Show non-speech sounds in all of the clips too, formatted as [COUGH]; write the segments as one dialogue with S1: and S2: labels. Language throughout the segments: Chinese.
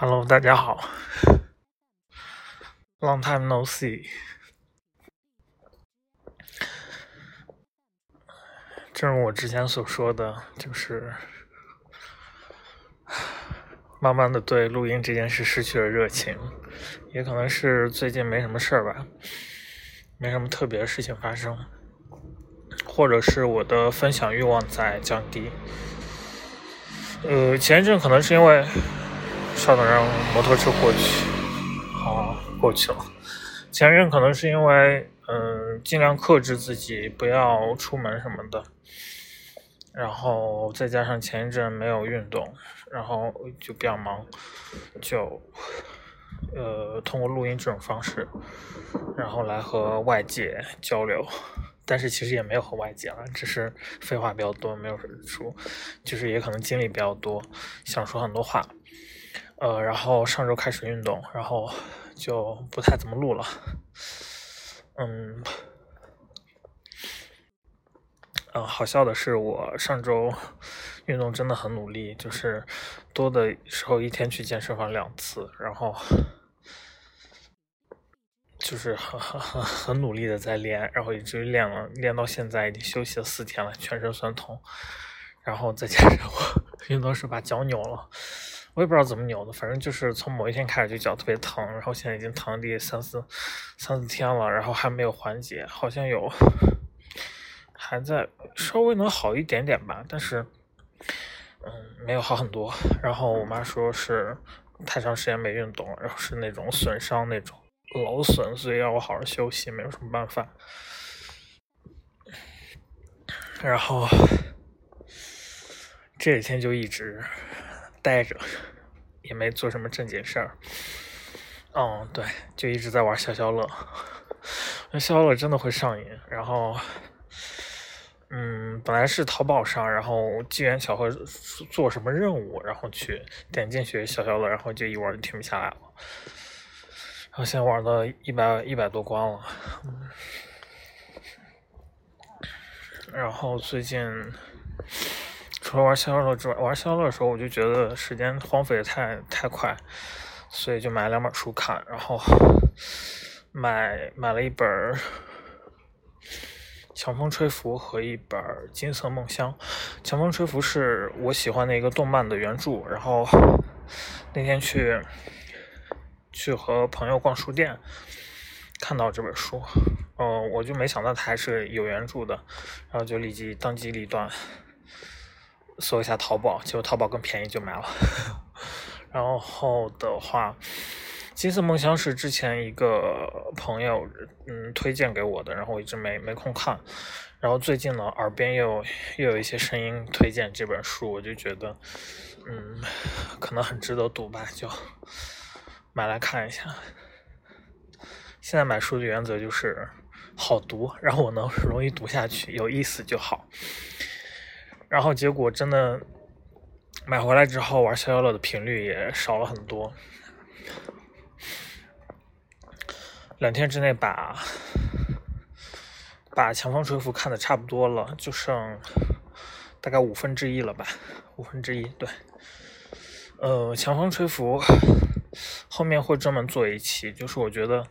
S1: Hello，大家好，Long time no see。正如我之前所说的，就是慢慢的对录音这件事失去了热情，也可能是最近没什么事儿吧，没什么特别的事情发生，或者是我的分享欲望在降低。呃，前一阵可能是因为。稍等，让摩托车过去。好，过去了。前任可能是因为，嗯，尽量克制自己，不要出门什么的。然后再加上前一阵没有运动，然后就比较忙，就，呃，通过录音这种方式，然后来和外界交流。但是其实也没有和外界了，只是废话比较多，没有说，就是也可能经历比较多，想说很多话。呃，然后上周开始运动，然后就不太怎么录了。嗯，嗯，好笑的是，我上周运动真的很努力，就是多的时候一天去健身房两次，然后就是很很很很努力的在练，然后一直练了练到现在，已经休息了四天了，全身酸痛，然后再加上我运动时把脚扭了。我也不知道怎么扭的，反正就是从某一天开始就脚特别疼，然后现在已经疼第三四三四天了，然后还没有缓解，好像有还在稍微能好一点点吧，但是嗯没有好很多。然后我妈说是太长时间没运动，然后是那种损伤那种劳损，所以要我好好休息，没有什么办法。然后这几天就一直。待着，也没做什么正经事儿。哦，对，就一直在玩消消乐。那消消乐真的会上瘾。然后，嗯，本来是淘宝上，然后机缘巧合做什么任务，然后去点进去消消乐，然后就一玩就停不下来了。然后现在玩到一百一百多关了。然后最近。除了玩消消乐之外，玩消消乐的时候，我就觉得时间荒废的太太快，所以就买了两本书看，然后买买了一本《强风吹拂》和一本《金色梦乡》。《强风吹拂》是我喜欢的一个动漫的原著，然后那天去去和朋友逛书店，看到这本书，嗯，我就没想到它还是有原著的，然后就立即当机立断。搜一下淘宝，结果淘宝更便宜，就买了。然后的话，《金色梦乡》是之前一个朋友嗯推荐给我的，然后我一直没没空看。然后最近呢，耳边又又有一些声音推荐这本书，我就觉得嗯可能很值得读吧，就买来看一下。现在买书的原则就是好读，然后我能 [LAUGHS] 容易读下去，有意思就好。然后结果真的买回来之后玩消消乐的频率也少了很多，两天之内把把强风吹拂看的差不多了，就剩大概五分之一了吧，五分之一对。呃，强风吹拂后面会专门做一期，就是我觉得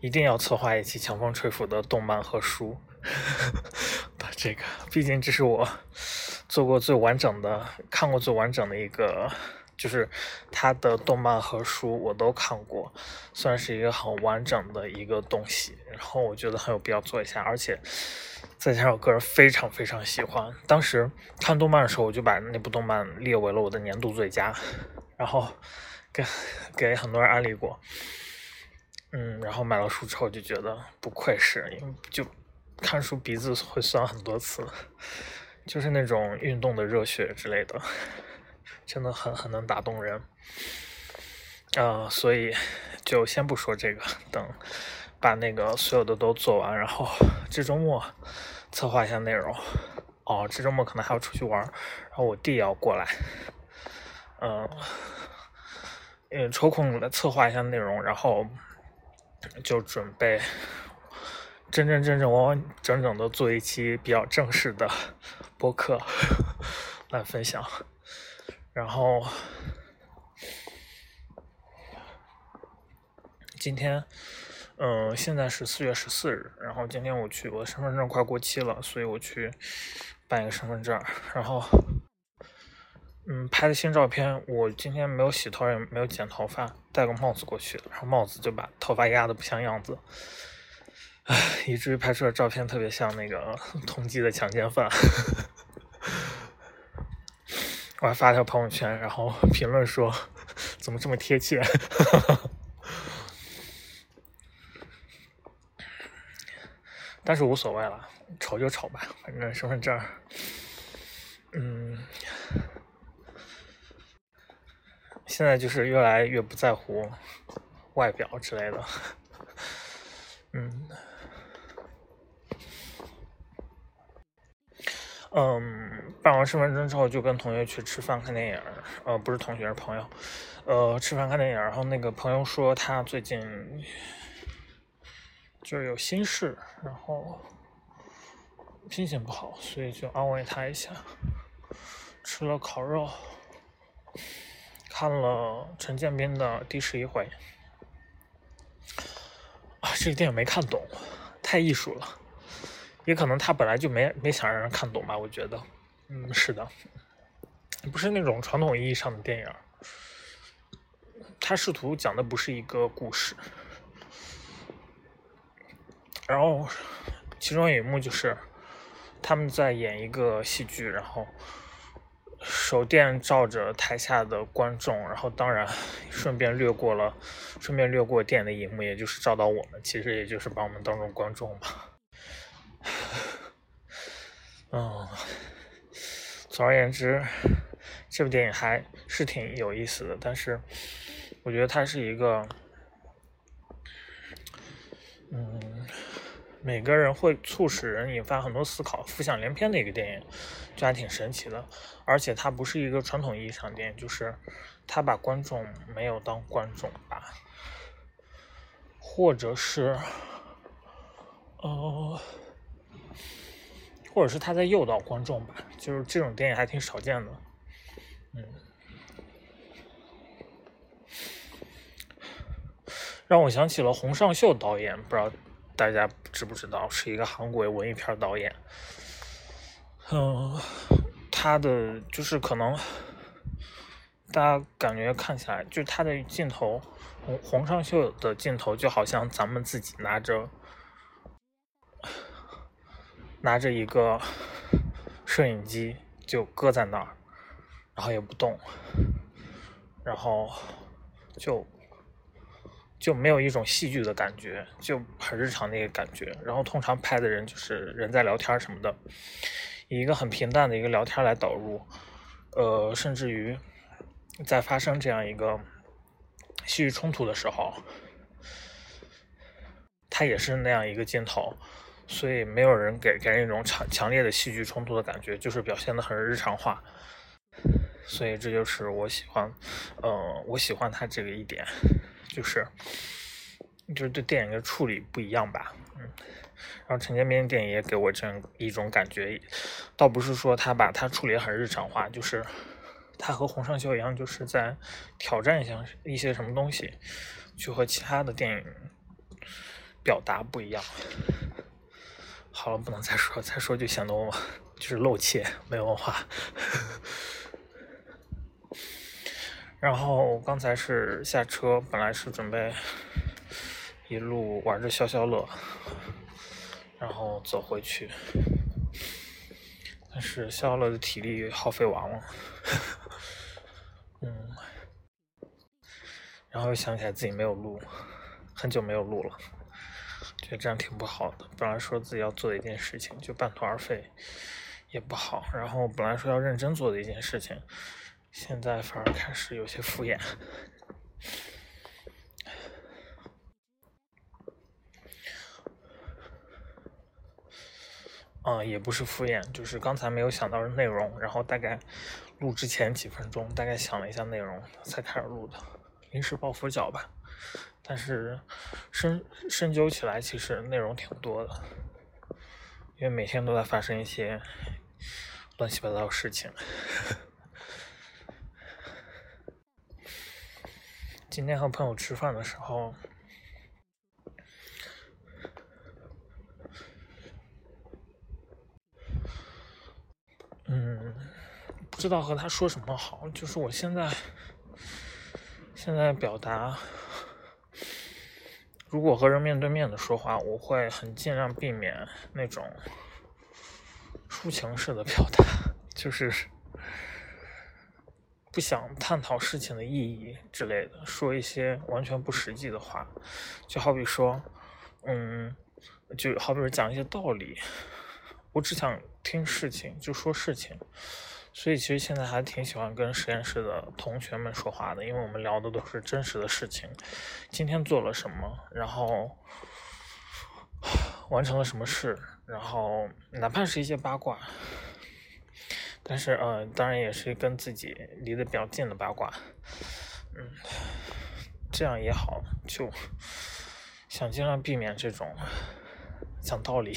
S1: 一定要策划一期强风吹拂的动漫和书。[LAUGHS] 把这个，毕竟这是我。做过最完整的，看过最完整的一个，就是他的动漫和书我都看过，算是一个很完整的一个东西。然后我觉得很有必要做一下，而且再加上我个人非常非常喜欢，当时看动漫的时候我就把那部动漫列为了我的年度最佳，然后给给很多人安利过。嗯，然后买了书之后就觉得不愧是，因为就看书鼻子会酸很多次。就是那种运动的热血之类的，真的很很能打动人，啊，所以就先不说这个，等把那个所有的都做完，然后这周末策划一下内容。哦，这周末可能还要出去玩，然后我弟要过来，嗯，嗯，抽空来策划一下内容，然后就准备。真真正正完完整整的做一期比较正式的播客来分享，然后，今天，嗯，现在是四月十四日，然后今天我去，我的身份证快过期了，所以我去办一个身份证，然后，嗯，拍的新照片。我今天没有洗头，也没有剪头发，戴个帽子过去，然后帽子就把头发压的不像样子，唉，以至于拍出的照片特别像那个通缉的强奸犯。我还发条朋友圈，然后评论说：“怎么这么贴切？” [LAUGHS] 但是无所谓了，丑就丑吧，反正身份证，嗯，现在就是越来越不在乎外表之类的，嗯，办完身份证之后就跟同学去吃饭看电影，呃，不是同学是朋友，呃，吃饭看电影。然后那个朋友说他最近就是有心事，然后心情不好，所以就安慰他一下。吃了烤肉，看了陈建斌的第十一回。啊，这个电影没看懂，太艺术了。也可能他本来就没没想让人看懂吧，我觉得，嗯，是的，不是那种传统意义上的电影，他试图讲的不是一个故事，然后其中有一幕就是他们在演一个戏剧，然后手电照着台下的观众，然后当然顺便掠过了，顺便掠过电影的荧幕，也就是照到我们，其实也就是把我们当成观众吧。嗯，总而言之，这部电影还是挺有意思的。但是，我觉得它是一个，嗯，每个人会促使人引发很多思考、浮想联翩的一个电影，就还挺神奇的。而且，它不是一个传统意义上的电影，就是它把观众没有当观众吧，或者是，呃。或者是他在诱导观众吧，就是这种电影还挺少见的，嗯，让我想起了洪尚秀导演，不知道大家知不知道，是一个韩国文艺片导演，嗯，他的就是可能大家感觉看起来，就是他的镜头，洪洪尚秀的镜头就好像咱们自己拿着。拿着一个摄影机就搁在那儿，然后也不动，然后就就没有一种戏剧的感觉，就很日常的一个感觉。然后通常拍的人就是人在聊天什么的，以一个很平淡的一个聊天来导入，呃，甚至于在发生这样一个戏剧冲突的时候，他也是那样一个镜头。所以没有人给给人一种强强烈的戏剧冲突的感觉，就是表现的很日常化。所以这就是我喜欢，呃，我喜欢他这个一点，就是就是对电影的处理不一样吧，嗯。然后陈建斌电影也给我这样一种感觉，倒不是说他把他处理很日常化，就是他和洪尚秀一样，就是在挑战一下一些什么东西，就和其他的电影表达不一样。好了，不能再说，再说就显得我就是露怯、没文化。然后刚才是下车，本来是准备一路玩着消消乐，然后走回去，但是消消乐的体力耗费完了，嗯，然后又想起来自己没有录，很久没有录了。觉得这样挺不好的。本来说自己要做的一件事情，就半途而废，也不好。然后本来说要认真做的一件事情，现在反而开始有些敷衍。啊，也不是敷衍，就是刚才没有想到的内容，然后大概录之前几分钟，大概想了一下内容，才开始录的，临时抱佛脚吧。但是深深究起来其实内容挺多的因为每天都在发生一些乱七八糟的事情。今天和朋友吃饭的时候嗯不知道和他说什么好就是我现在现在表达，如果和人面对面的说话，我会很尽量避免那种抒情式的表达，就是不想探讨事情的意义之类的，说一些完全不实际的话，就好比说，嗯。就好比说讲一些道理，我只想听事情，就说事情。所以其实现在还挺喜欢跟实验室的同学们说话的，因为我们聊的都是真实的事情，今天做了什么，然后 [SIGHS] 完成了什么事，然后哪怕是一些八卦，但是呃，当然也是跟自己离得比较近的八卦，嗯，这样也好，就想尽量避免这种。讲道理，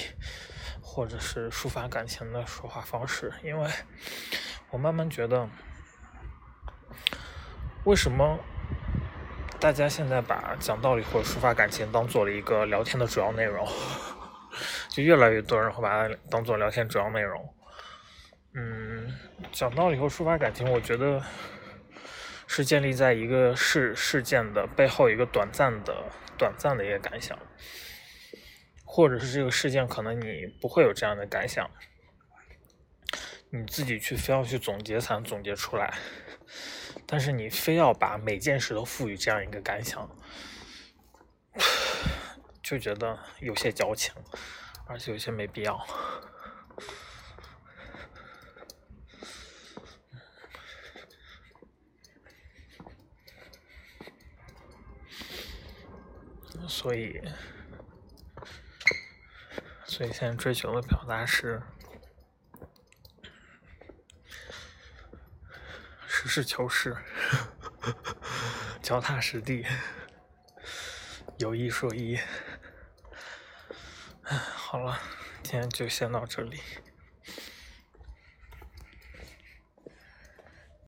S1: 或者是抒发感情的说话方式，因为我慢慢觉得，为什么大家现在把讲道理或者抒发感情当做了一个聊天的主要内容？[LAUGHS] 就越来越多人会把它当做聊天主要内容。嗯，讲道理或抒发感情，我觉得是建立在一个事事件的背后一个短暂的、短暂的一个感想。或者是这个事件，可能你不会有这样的感想，你自己去非要去总结才能总结出来，但是你非要把每件事都赋予这样一个感想，就觉得有些矫情，而且有些没必要。所以。所以现在追求的表达是实事求是、脚踏实地、有一说一。[SIGHS] 好了，今天就先到这里。